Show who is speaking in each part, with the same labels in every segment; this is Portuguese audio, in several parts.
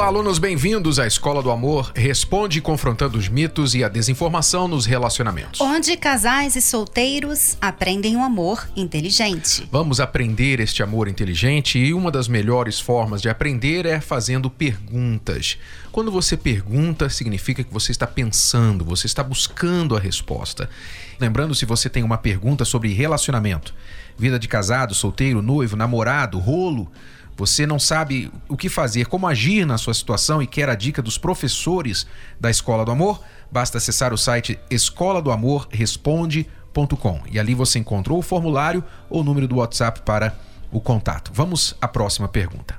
Speaker 1: Olá, alunos, bem-vindos à Escola do Amor. Responde confrontando os mitos e a desinformação nos relacionamentos.
Speaker 2: Onde casais e solteiros aprendem o um amor inteligente.
Speaker 1: Vamos aprender este amor inteligente e uma das melhores formas de aprender é fazendo perguntas. Quando você pergunta, significa que você está pensando, você está buscando a resposta. Lembrando, se você tem uma pergunta sobre relacionamento, vida de casado, solteiro, noivo, namorado, rolo você não sabe o que fazer, como agir na sua situação e quer a dica dos professores da Escola do Amor? Basta acessar o site escola do amor responde.com e ali você encontrou o formulário ou o número do WhatsApp para o contato. Vamos à próxima pergunta.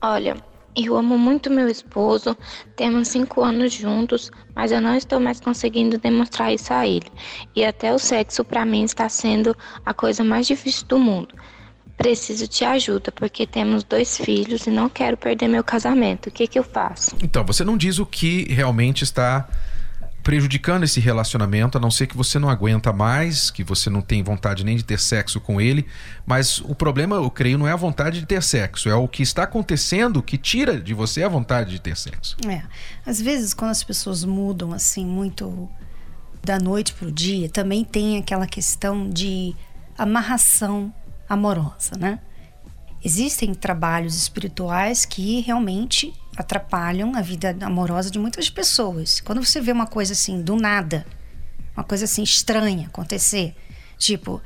Speaker 3: Olha, eu amo muito meu esposo, temos cinco anos juntos, mas eu não estou mais conseguindo demonstrar isso a ele. E até o sexo para mim está sendo a coisa mais difícil do mundo. Preciso de ajuda porque temos dois filhos e não quero perder meu casamento. O que, que eu faço?
Speaker 1: Então, você não diz o que realmente está prejudicando esse relacionamento, a não ser que você não aguenta mais, que você não tem vontade nem de ter sexo com ele. Mas o problema, eu creio, não é a vontade de ter sexo, é o que está acontecendo que tira de você a vontade de ter sexo.
Speaker 2: É. Às vezes, quando as pessoas mudam assim muito da noite para o dia, também tem aquela questão de amarração amorosa, né? Existem trabalhos espirituais que realmente atrapalham a vida amorosa de muitas pessoas. Quando você vê uma coisa assim do nada, uma coisa assim estranha acontecer, tipo,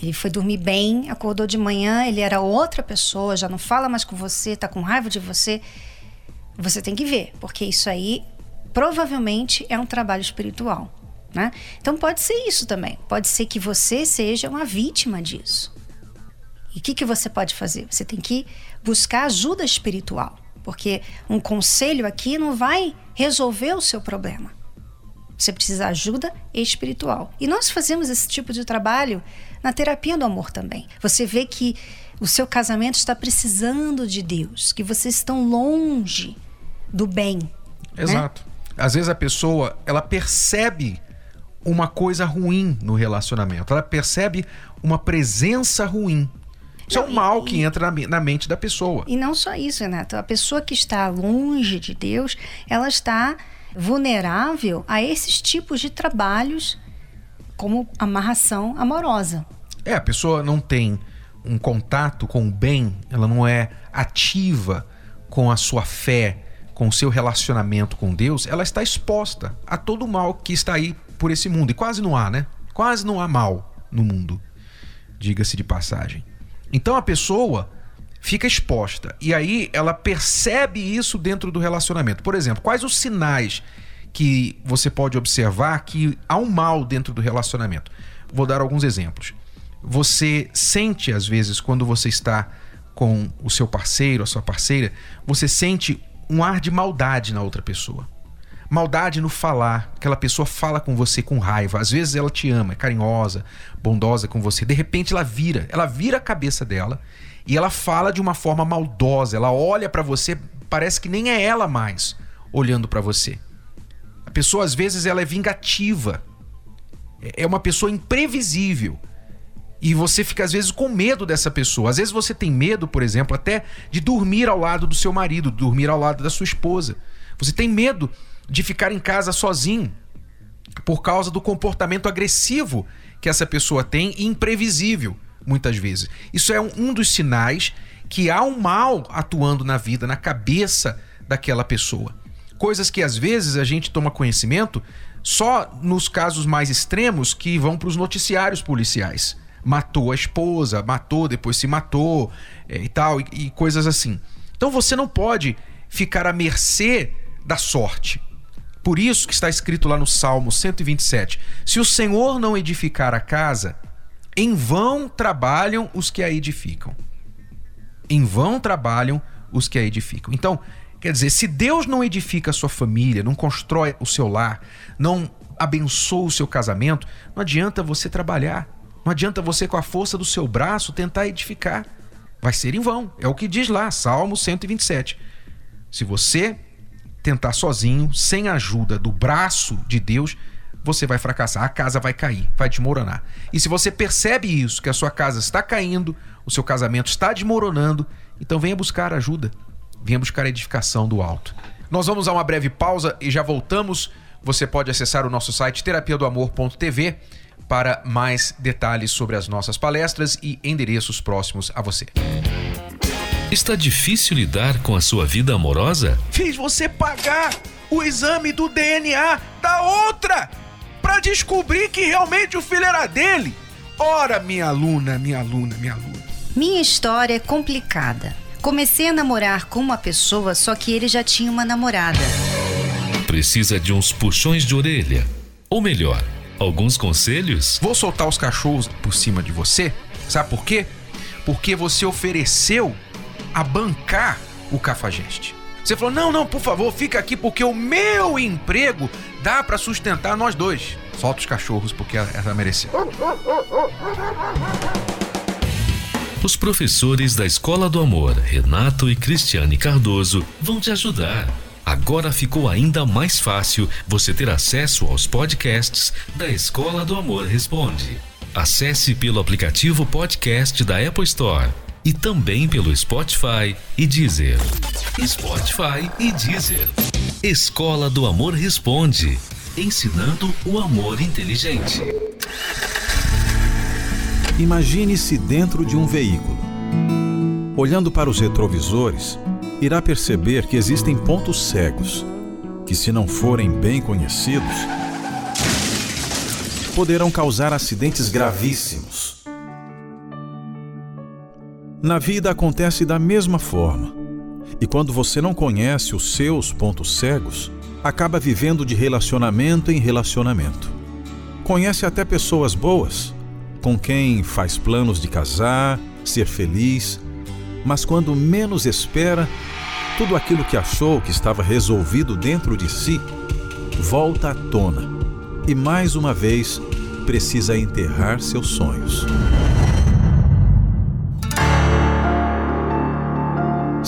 Speaker 2: ele foi dormir bem, acordou de manhã, ele era outra pessoa, já não fala mais com você, tá com raiva de você. Você tem que ver, porque isso aí provavelmente é um trabalho espiritual, né? Então pode ser isso também. Pode ser que você seja uma vítima disso. E o que, que você pode fazer? Você tem que buscar ajuda espiritual, porque um conselho aqui não vai resolver o seu problema. Você precisa de ajuda espiritual. E nós fazemos esse tipo de trabalho na terapia do amor também. Você vê que o seu casamento está precisando de Deus, que vocês estão longe do bem.
Speaker 1: Né? Exato. Né? Às vezes a pessoa, ela percebe uma coisa ruim no relacionamento. Ela percebe uma presença ruim. Isso não, é um mal e, que entra na, na, mente da pessoa.
Speaker 2: E não só isso, Renato. A pessoa que está longe de Deus, ela está vulnerável a esses tipos de trabalhos, como amarração amorosa.
Speaker 1: É, a pessoa não tem um contato com o bem, ela não é ativa com a sua fé, com o seu relacionamento com Deus, ela está exposta a todo o mal que está aí por esse mundo. E quase não há, né? Quase não há mal no mundo, diga-se de passagem. Então a pessoa fica exposta e aí ela percebe isso dentro do relacionamento. Por exemplo, quais os sinais que você pode observar que há um mal dentro do relacionamento? Vou dar alguns exemplos. Você sente às vezes quando você está com o seu parceiro, a sua parceira, você sente um ar de maldade na outra pessoa. Maldade no falar, aquela pessoa fala com você com raiva. Às vezes ela te ama, é carinhosa, bondosa com você. De repente ela vira, ela vira a cabeça dela e ela fala de uma forma maldosa. Ela olha para você, parece que nem é ela mais olhando para você. A pessoa às vezes ela é vingativa. É uma pessoa imprevisível. E você fica às vezes com medo dessa pessoa. Às vezes você tem medo, por exemplo, até de dormir ao lado do seu marido, dormir ao lado da sua esposa. Você tem medo de ficar em casa sozinho por causa do comportamento agressivo que essa pessoa tem e imprevisível, muitas vezes. Isso é um, um dos sinais que há um mal atuando na vida, na cabeça daquela pessoa. Coisas que às vezes a gente toma conhecimento só nos casos mais extremos que vão para os noticiários policiais. Matou a esposa, matou, depois se matou é, e tal, e, e coisas assim. Então você não pode ficar à mercê da sorte. Por isso que está escrito lá no Salmo 127: Se o Senhor não edificar a casa, em vão trabalham os que a edificam. Em vão trabalham os que a edificam. Então, quer dizer, se Deus não edifica a sua família, não constrói o seu lar, não abençoa o seu casamento, não adianta você trabalhar. Não adianta você, com a força do seu braço, tentar edificar. vai ser em vão. É o que diz lá, Salmo 127. Se você tentar sozinho, sem a ajuda do braço de Deus, você vai fracassar, a casa vai cair, vai desmoronar. E se você percebe isso, que a sua casa está caindo, o seu casamento está desmoronando, então venha buscar ajuda, venha buscar edificação do alto. Nós vamos a uma breve pausa e já voltamos. Você pode acessar o nosso site terapia do amor.tv para mais detalhes sobre as nossas palestras e endereços próximos a você.
Speaker 4: Está difícil lidar com a sua vida amorosa?
Speaker 1: Fiz você pagar o exame do DNA da outra para descobrir que realmente o filho era dele. Ora, minha aluna, minha aluna, minha aluna.
Speaker 2: Minha história é complicada. Comecei a namorar com uma pessoa, só que ele já tinha uma namorada.
Speaker 4: Precisa de uns puxões de orelha. Ou melhor, alguns conselhos?
Speaker 1: Vou soltar os cachorros por cima de você. Sabe por quê? Porque você ofereceu a bancar o cafajeste. Você falou: não, não, por favor, fica aqui porque o meu emprego dá para sustentar nós dois. Solta os cachorros porque ela mereceu.
Speaker 4: Os professores da Escola do Amor, Renato e Cristiane Cardoso, vão te ajudar. Agora ficou ainda mais fácil você ter acesso aos podcasts da Escola do Amor Responde. Acesse pelo aplicativo podcast da Apple Store e também pelo Spotify e Deezer. Spotify e Deezer. Escola do Amor Responde, ensinando o amor inteligente.
Speaker 5: Imagine-se dentro de um veículo. Olhando para os retrovisores, irá perceber que existem pontos cegos, que, se não forem bem conhecidos, poderão causar acidentes gravíssimos. Na vida acontece da mesma forma. E quando você não conhece os seus pontos cegos, acaba vivendo de relacionamento em relacionamento. Conhece até pessoas boas, com quem faz planos de casar, ser feliz, mas quando menos espera, tudo aquilo que achou que estava resolvido dentro de si volta à tona e mais uma vez precisa enterrar seus sonhos.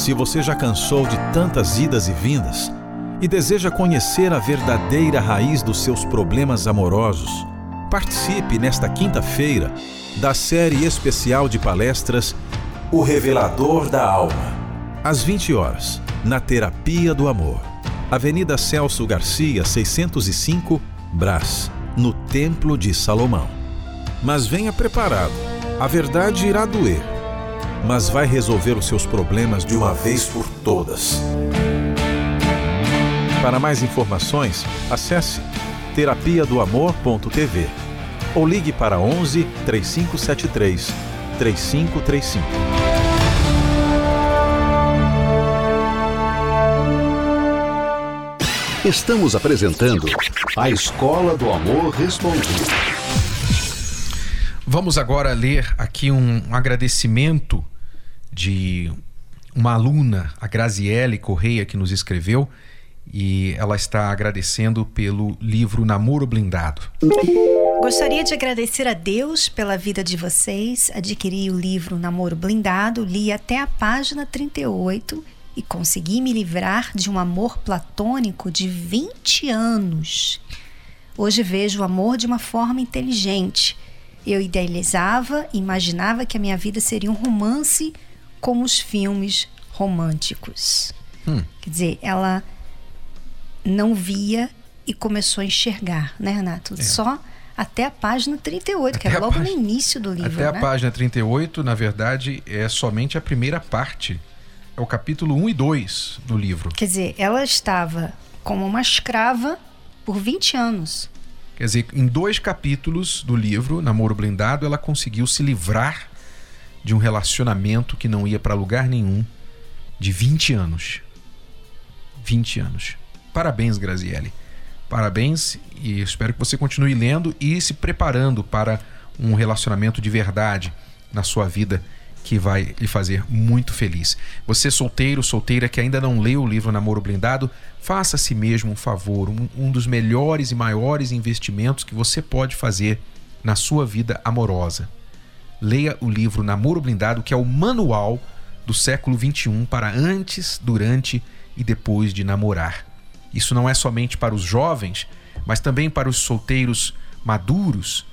Speaker 5: Se você já cansou de tantas idas e vindas e deseja conhecer a verdadeira raiz dos seus problemas amorosos, participe nesta quinta-feira da série especial de palestras O Revelador da Alma, às 20 horas, na Terapia do Amor, Avenida Celso Garcia, 605, Brás, no Templo de Salomão. Mas venha preparado, a verdade irá doer mas vai resolver os seus problemas de uma vez por todas. Para mais informações, acesse terapia do amor.tv ou ligue para 11 3573 3535.
Speaker 6: Estamos apresentando a Escola do Amor Respondido.
Speaker 1: Vamos agora ler aqui um agradecimento de uma aluna, a Graziele Correia, que nos escreveu e ela está agradecendo pelo livro Namoro Blindado.
Speaker 2: Gostaria de agradecer a Deus pela vida de vocês. Adquiri o livro Namoro Blindado, li até a página 38 e consegui me livrar de um amor platônico de 20 anos. Hoje vejo o amor de uma forma inteligente eu idealizava, imaginava que a minha vida seria um romance como os filmes românticos. Hum. Quer dizer, ela não via e começou a enxergar, né, Renato? É. Só até a página 38, até que é logo página, no início do livro.
Speaker 1: Até
Speaker 2: né?
Speaker 1: a página 38, na verdade, é somente a primeira parte. É o capítulo 1 e 2 do livro.
Speaker 2: Quer dizer, ela estava como uma escrava por 20 anos.
Speaker 1: Quer dizer, em dois capítulos do livro, Namoro Blindado, ela conseguiu se livrar de um relacionamento que não ia para lugar nenhum de 20 anos. 20 anos. Parabéns, Graziele. Parabéns e espero que você continue lendo e se preparando para um relacionamento de verdade na sua vida que vai lhe fazer muito feliz. Você solteiro, solteira que ainda não leu o livro Namoro Blindado, faça a si mesmo um favor, um, um dos melhores e maiores investimentos que você pode fazer na sua vida amorosa. leia o livro Namoro Blindado, que é o manual do século 21 para antes, durante e depois de namorar. Isso não é somente para os jovens, mas também para os solteiros maduros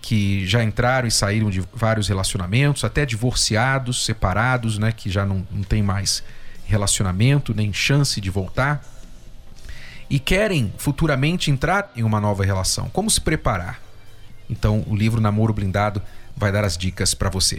Speaker 1: que já entraram e saíram de vários relacionamentos, até divorciados, separados, né, que já não, não tem mais relacionamento, nem chance de voltar, e querem futuramente entrar em uma nova relação. Como se preparar? Então, o livro Namoro Blindado vai dar as dicas para você.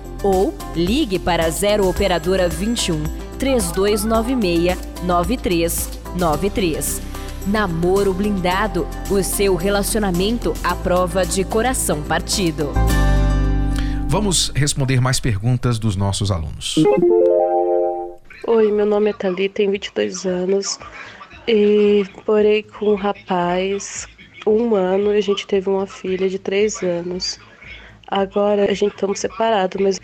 Speaker 7: ou ligue para 0 operadora 21 3296 9393. Namoro blindado, o seu relacionamento à prova de coração partido.
Speaker 1: Vamos responder mais perguntas dos nossos alunos.
Speaker 8: Oi, meu nome é Thalita, tenho 22 anos e morei com um rapaz um ano e a gente teve uma filha de 3 anos. Agora a gente estamos separados, mas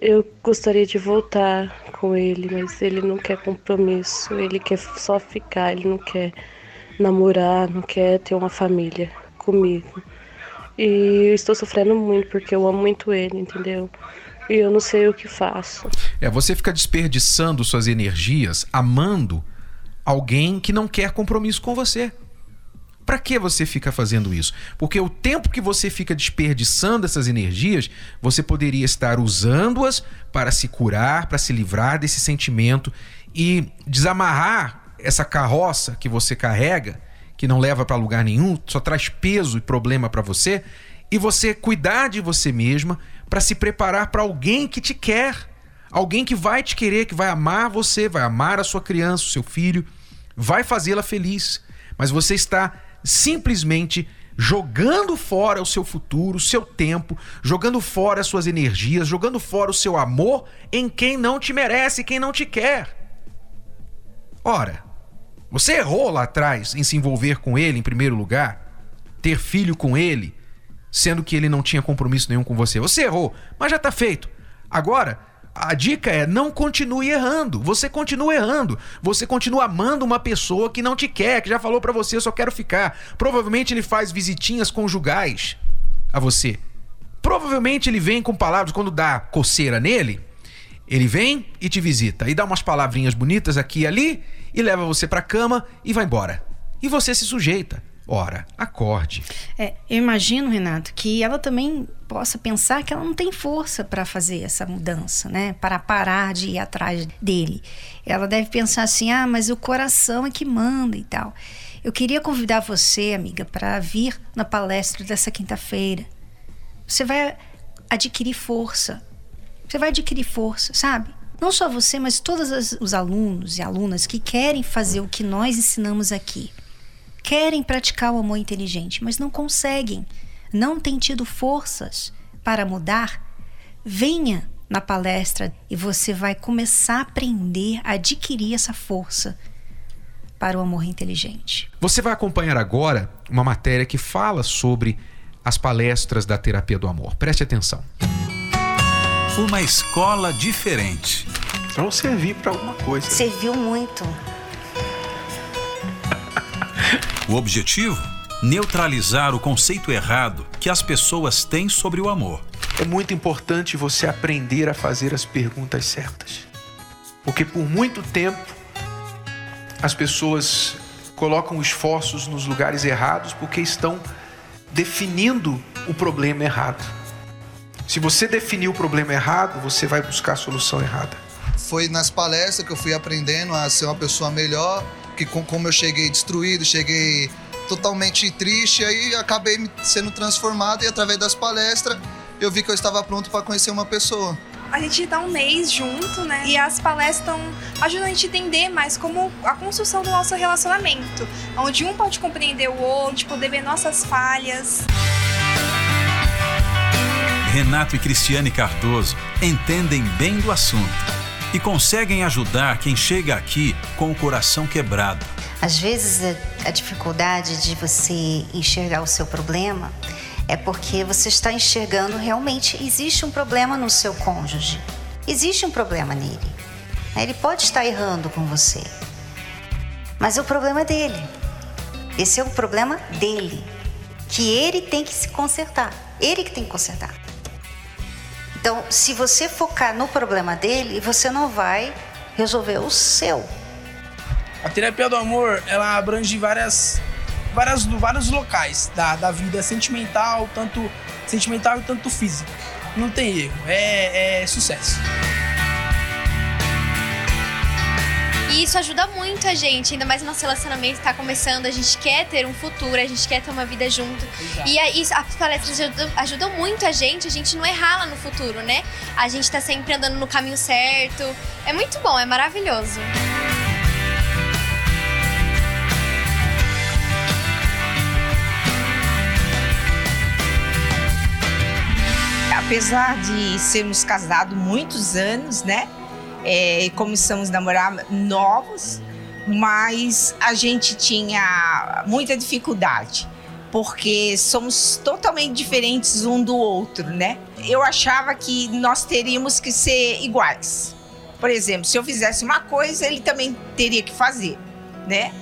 Speaker 8: eu gostaria de voltar com ele, mas ele não quer compromisso, ele quer só ficar, ele não quer namorar, não quer ter uma família comigo. E eu estou sofrendo muito porque eu amo muito ele, entendeu? E eu não sei o que faço.
Speaker 1: É, você fica desperdiçando suas energias amando alguém que não quer compromisso com você. Para que você fica fazendo isso? Porque o tempo que você fica desperdiçando essas energias, você poderia estar usando-as para se curar, para se livrar desse sentimento e desamarrar essa carroça que você carrega, que não leva para lugar nenhum, só traz peso e problema para você, e você cuidar de você mesma para se preparar para alguém que te quer, alguém que vai te querer, que vai amar você, vai amar a sua criança, o seu filho, vai fazê-la feliz. Mas você está simplesmente jogando fora o seu futuro, o seu tempo, jogando fora as suas energias, jogando fora o seu amor em quem não te merece, quem não te quer. Ora, você errou lá atrás em se envolver com ele em primeiro lugar, ter filho com ele, sendo que ele não tinha compromisso nenhum com você. Você errou, mas já está feito. Agora, a dica é não continue errando. Você continua errando. Você continua amando uma pessoa que não te quer, que já falou para você, eu só quero ficar. Provavelmente ele faz visitinhas conjugais a você. Provavelmente ele vem com palavras quando dá coceira nele, ele vem e te visita e dá umas palavrinhas bonitas aqui e ali e leva você para cama e vai embora. E você se sujeita. Ora, acorde.
Speaker 2: É, eu imagino, Renato, que ela também possa pensar que ela não tem força para fazer essa mudança, né? Para parar de ir atrás dele. Ela deve pensar assim: ah, mas o coração é que manda e tal. Eu queria convidar você, amiga, para vir na palestra dessa quinta-feira. Você vai adquirir força. Você vai adquirir força, sabe? Não só você, mas todos os alunos e alunas que querem fazer o que nós ensinamos aqui querem praticar o amor inteligente, mas não conseguem, não têm tido forças para mudar, venha na palestra e você vai começar a aprender a adquirir essa força para o amor inteligente.
Speaker 1: Você vai acompanhar agora uma matéria que fala sobre as palestras da terapia do amor. Preste atenção.
Speaker 5: Uma escola diferente.
Speaker 1: Vão servir para alguma coisa.
Speaker 2: Serviu muito.
Speaker 5: O objetivo? Neutralizar o conceito errado que as pessoas têm sobre o amor.
Speaker 1: É muito importante você aprender a fazer as perguntas certas. Porque por muito tempo as pessoas colocam esforços nos lugares errados porque estão definindo o problema errado. Se você definir o problema errado, você vai buscar a solução errada.
Speaker 9: Foi nas palestras que eu fui aprendendo a ser uma pessoa melhor, que como eu cheguei destruído, cheguei totalmente triste, aí acabei sendo transformado e através das palestras eu vi que eu estava pronto para conhecer uma pessoa.
Speaker 10: A gente está um mês junto, né? E as palestras estão ajudando a gente a entender mais como a construção do nosso relacionamento, onde um pode compreender o outro, poder ver nossas falhas.
Speaker 5: Renato e Cristiane Cardoso entendem bem do assunto e conseguem ajudar quem chega aqui com o coração quebrado.
Speaker 11: Às vezes a dificuldade de você enxergar o seu problema é porque você está enxergando realmente existe um problema no seu cônjuge. Existe um problema nele. Ele pode estar errando com você. Mas o problema é dele. Esse é o problema dele. Que ele tem que se consertar. Ele que tem que consertar. Então, se você focar no problema dele, você não vai resolver o seu.
Speaker 12: A terapia do amor, ela abrange várias, várias, vários locais da, da vida sentimental, tanto sentimental e tanto físico. Não tem erro, é, é sucesso.
Speaker 10: E isso ajuda muito a gente, ainda mais nosso relacionamento está começando, a gente quer ter um futuro, a gente quer ter uma vida junto. Exato. E aí, as palestras ajudam, ajudam, muito a gente, a gente não errar lá no futuro, né? A gente está sempre andando no caminho certo. É muito bom, é maravilhoso.
Speaker 13: Apesar de sermos casados muitos anos, né? é, começamos a namorar novos, mas a gente tinha muita dificuldade, porque somos totalmente diferentes um do outro, né? Eu achava que nós teríamos que ser iguais. Por exemplo, se eu fizesse uma coisa, ele também teria que fazer, né?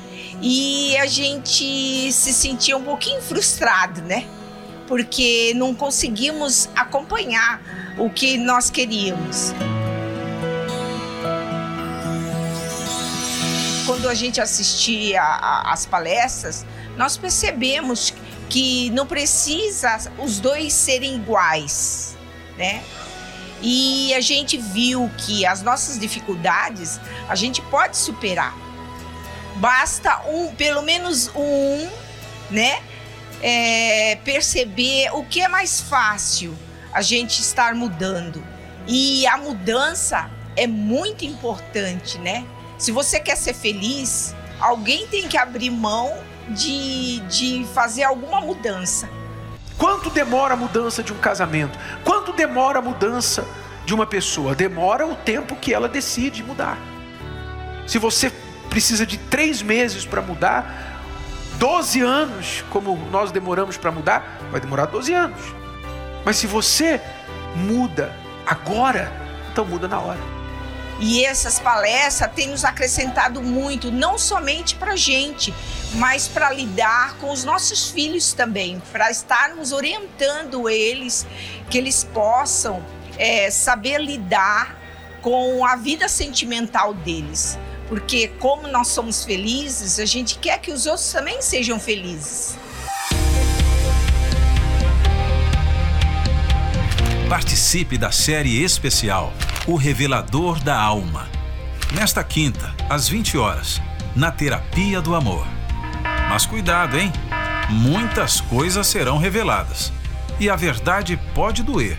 Speaker 13: E a gente se sentia um pouquinho frustrado, né? Porque não conseguimos acompanhar o que nós queríamos. quando a gente assistia às palestras, nós percebemos que não precisa os dois serem iguais, né? E a gente viu que as nossas dificuldades a gente pode superar. Basta um, pelo menos um, né? É, perceber o que é mais fácil a gente estar mudando. E a mudança é muito importante, né? Se você quer ser feliz, alguém tem que abrir mão de, de fazer alguma mudança.
Speaker 1: Quanto demora a mudança de um casamento? Quanto demora a mudança de uma pessoa? Demora o tempo que ela decide mudar. Se você precisa de três meses para mudar, 12 anos, como nós demoramos para mudar, vai demorar 12 anos. Mas se você muda agora, então muda na hora.
Speaker 13: E essas palestras têm nos acrescentado muito, não somente para a gente, mas para lidar com os nossos filhos também, para estarmos orientando eles, que eles possam é, saber lidar com a vida sentimental deles. Porque, como nós somos felizes, a gente quer que os outros também sejam felizes.
Speaker 5: Participe da série especial O Revelador da Alma. Nesta quinta, às 20 horas, na Terapia do Amor. Mas cuidado, hein? Muitas coisas serão reveladas. E a verdade pode doer,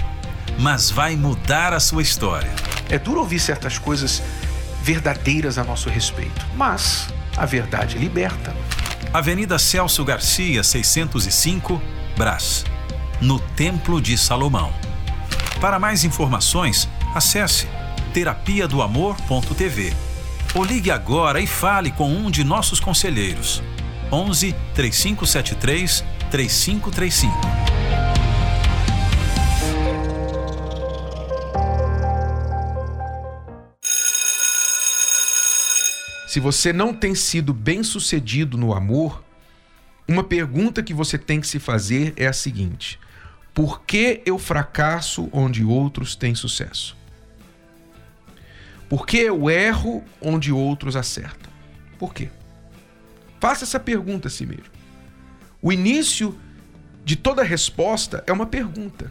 Speaker 5: mas vai mudar a sua história.
Speaker 1: É duro ouvir certas coisas verdadeiras a nosso respeito, mas a verdade liberta.
Speaker 5: Avenida Celso Garcia, 605, Brás, no Templo de Salomão. Para mais informações, acesse terapia do amor.tv ou ligue agora e fale com um de nossos conselheiros. 11 3573 3535.
Speaker 1: Se você não tem sido bem-sucedido no amor, uma pergunta que você tem que se fazer é a seguinte: por que eu fracasso onde outros têm sucesso? Por que eu erro onde outros acertam? Por quê? Faça essa pergunta a si mesmo. O início de toda resposta é uma pergunta.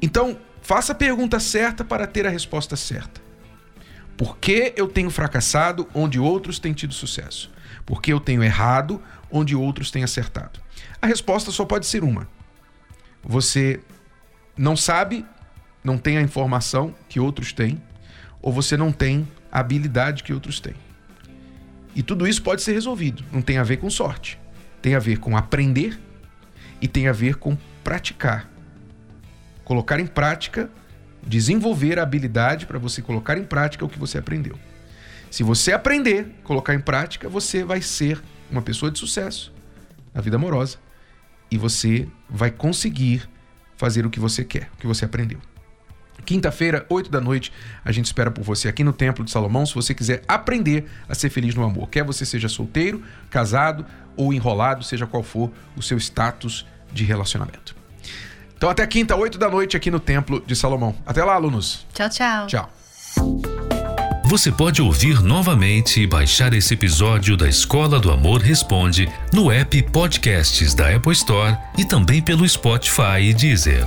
Speaker 1: Então, faça a pergunta certa para ter a resposta certa. Por que eu tenho fracassado onde outros têm tido sucesso? Por que eu tenho errado onde outros têm acertado? A resposta só pode ser uma você não sabe, não tem a informação que outros têm, ou você não tem a habilidade que outros têm. E tudo isso pode ser resolvido. Não tem a ver com sorte. Tem a ver com aprender e tem a ver com praticar. colocar em prática, desenvolver a habilidade para você colocar em prática o que você aprendeu. Se você aprender, colocar em prática, você vai ser uma pessoa de sucesso na vida amorosa e você vai conseguir fazer o que você quer, o que você aprendeu. Quinta-feira, 8 da noite, a gente espera por você aqui no Templo de Salomão. Se você quiser aprender a ser feliz no amor, quer você seja solteiro, casado ou enrolado, seja qual for o seu status de relacionamento. Então, até quinta, 8 da noite, aqui no Templo de Salomão. Até lá, alunos.
Speaker 2: Tchau, tchau.
Speaker 1: Tchau.
Speaker 4: Você pode ouvir novamente e baixar esse episódio da Escola do Amor Responde no app Podcasts da Apple Store e também pelo Spotify e Deezer.